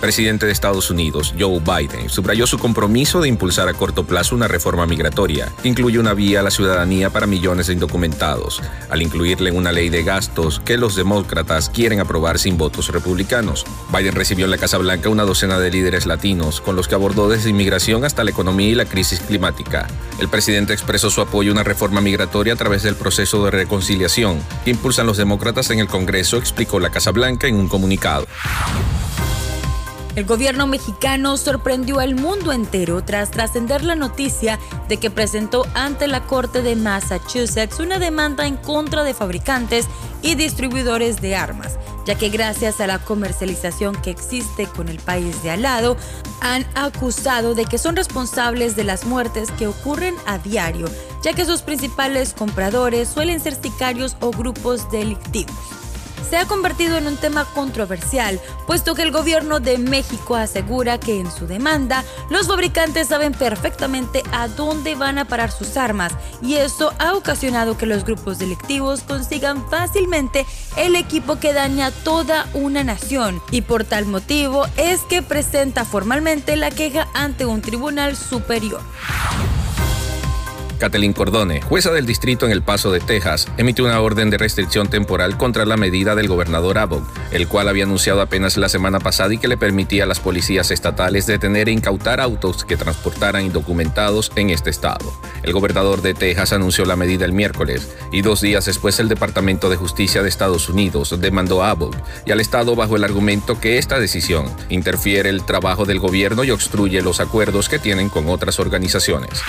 presidente de Estados Unidos, Joe Biden, subrayó su compromiso de impulsar a corto plazo una reforma migratoria que incluye una vía a la ciudadanía para millones de indocumentados, al incluirle una ley de gastos que los demócratas quieren aprobar sin votos republicanos. Biden recibió en la Casa Blanca una docena de líderes latinos, con los que abordó desde inmigración hasta la economía y la crisis climática. El presidente expresó su apoyo a una reforma migratoria a través del proceso de reconciliación que impulsan los demócratas en el Congreso, explicó la Casa Blanca en un comunicado. El gobierno mexicano sorprendió al mundo entero tras trascender la noticia de que presentó ante la Corte de Massachusetts una demanda en contra de fabricantes y distribuidores de armas, ya que gracias a la comercialización que existe con el país de al lado, han acusado de que son responsables de las muertes que ocurren a diario, ya que sus principales compradores suelen ser sicarios o grupos delictivos se ha convertido en un tema controversial, puesto que el gobierno de México asegura que en su demanda los fabricantes saben perfectamente a dónde van a parar sus armas y eso ha ocasionado que los grupos delictivos consigan fácilmente el equipo que daña toda una nación y por tal motivo es que presenta formalmente la queja ante un tribunal superior. Kathleen Cordone, jueza del distrito en El Paso de Texas, emitió una orden de restricción temporal contra la medida del gobernador Abbott, el cual había anunciado apenas la semana pasada y que le permitía a las policías estatales detener e incautar autos que transportaran indocumentados en este estado. El gobernador de Texas anunció la medida el miércoles y dos días después el Departamento de Justicia de Estados Unidos demandó a Abbott y al estado bajo el argumento que esta decisión interfiere el trabajo del gobierno y obstruye los acuerdos que tienen con otras organizaciones.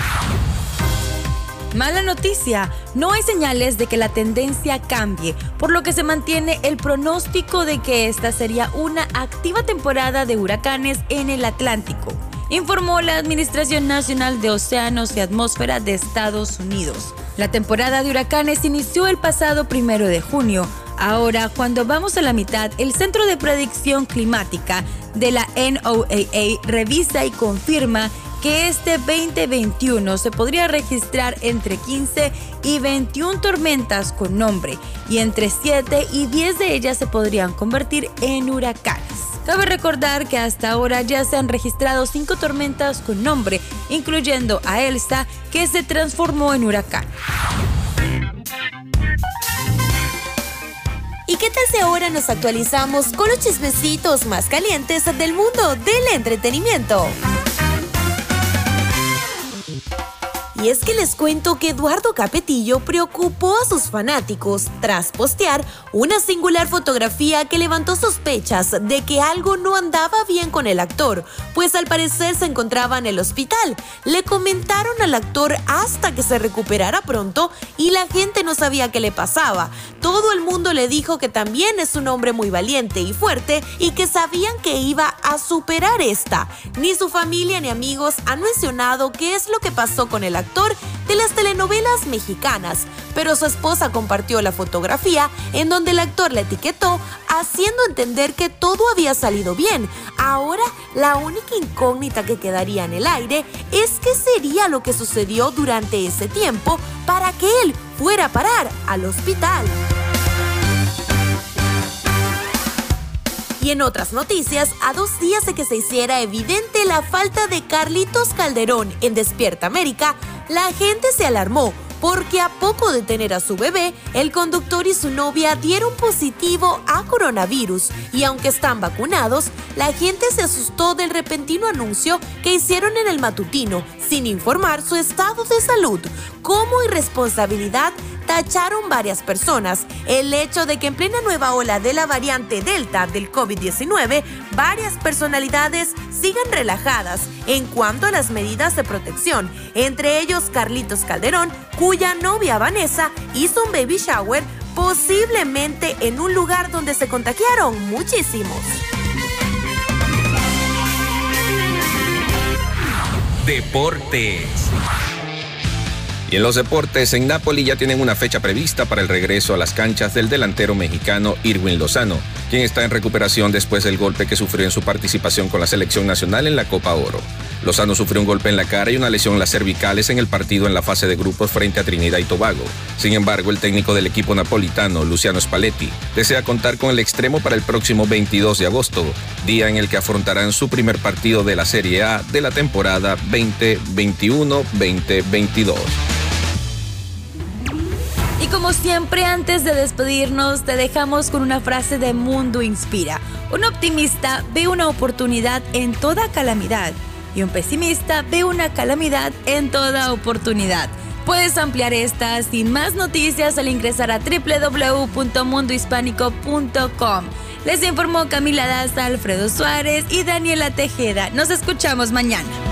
Mala noticia, no hay señales de que la tendencia cambie, por lo que se mantiene el pronóstico de que esta sería una activa temporada de huracanes en el Atlántico, informó la Administración Nacional de Océanos y Atmósfera de Estados Unidos. La temporada de huracanes inició el pasado primero de junio. Ahora, cuando vamos a la mitad, el Centro de Predicción Climática de la NOAA revisa y confirma que este 2021 se podría registrar entre 15 y 21 tormentas con nombre y entre 7 y 10 de ellas se podrían convertir en huracanes. Cabe recordar que hasta ahora ya se han registrado 5 tormentas con nombre, incluyendo a Elsa, que se transformó en huracán. ¿Y qué tal si ahora nos actualizamos con los chismecitos más calientes del mundo del entretenimiento? Y es que les cuento que Eduardo Capetillo preocupó a sus fanáticos tras postear una singular fotografía que levantó sospechas de que algo no andaba bien con el actor, pues al parecer se encontraba en el hospital. Le comentaron al actor hasta que se recuperara pronto y la gente no sabía qué le pasaba. Todo el mundo le dijo que también es un hombre muy valiente y fuerte y que sabían que iba a superar esta. Ni su familia ni amigos han mencionado qué es lo que pasó con el actor de las telenovelas mexicanas, pero su esposa compartió la fotografía en donde el actor la etiquetó, haciendo entender que todo había salido bien. Ahora, la única incógnita que quedaría en el aire es qué sería lo que sucedió durante ese tiempo para que él fuera a parar al hospital. Y en otras noticias, a dos días de que se hiciera evidente la falta de Carlitos Calderón en Despierta América, la gente se alarmó porque a poco de tener a su bebé, el conductor y su novia dieron positivo a coronavirus y aunque están vacunados, la gente se asustó del repentino anuncio que hicieron en el matutino sin informar su estado de salud. Como irresponsabilidad tacharon varias personas el hecho de que en plena nueva ola de la variante Delta del COVID-19, varias personalidades sigan relajadas en cuanto a las medidas de protección, entre ellos Carlitos Calderón, cuya novia Vanessa hizo un baby shower posiblemente en un lugar donde se contagiaron muchísimos. Deportes. Y en los deportes, en Napoli ya tienen una fecha prevista para el regreso a las canchas del delantero mexicano Irwin Lozano, quien está en recuperación después del golpe que sufrió en su participación con la selección nacional en la Copa Oro. Lozano sufrió un golpe en la cara y una lesión en las cervicales en el partido en la fase de grupos frente a Trinidad y Tobago. Sin embargo, el técnico del equipo napolitano, Luciano Spalletti, desea contar con el extremo para el próximo 22 de agosto, día en el que afrontarán su primer partido de la Serie A de la temporada 2021-2022. Y como siempre, antes de despedirnos, te dejamos con una frase de Mundo Inspira. Un optimista ve una oportunidad en toda calamidad y un pesimista ve una calamidad en toda oportunidad. Puedes ampliar estas y más noticias al ingresar a www.mundohispánico.com. Les informó Camila Daza, Alfredo Suárez y Daniela Tejeda. Nos escuchamos mañana.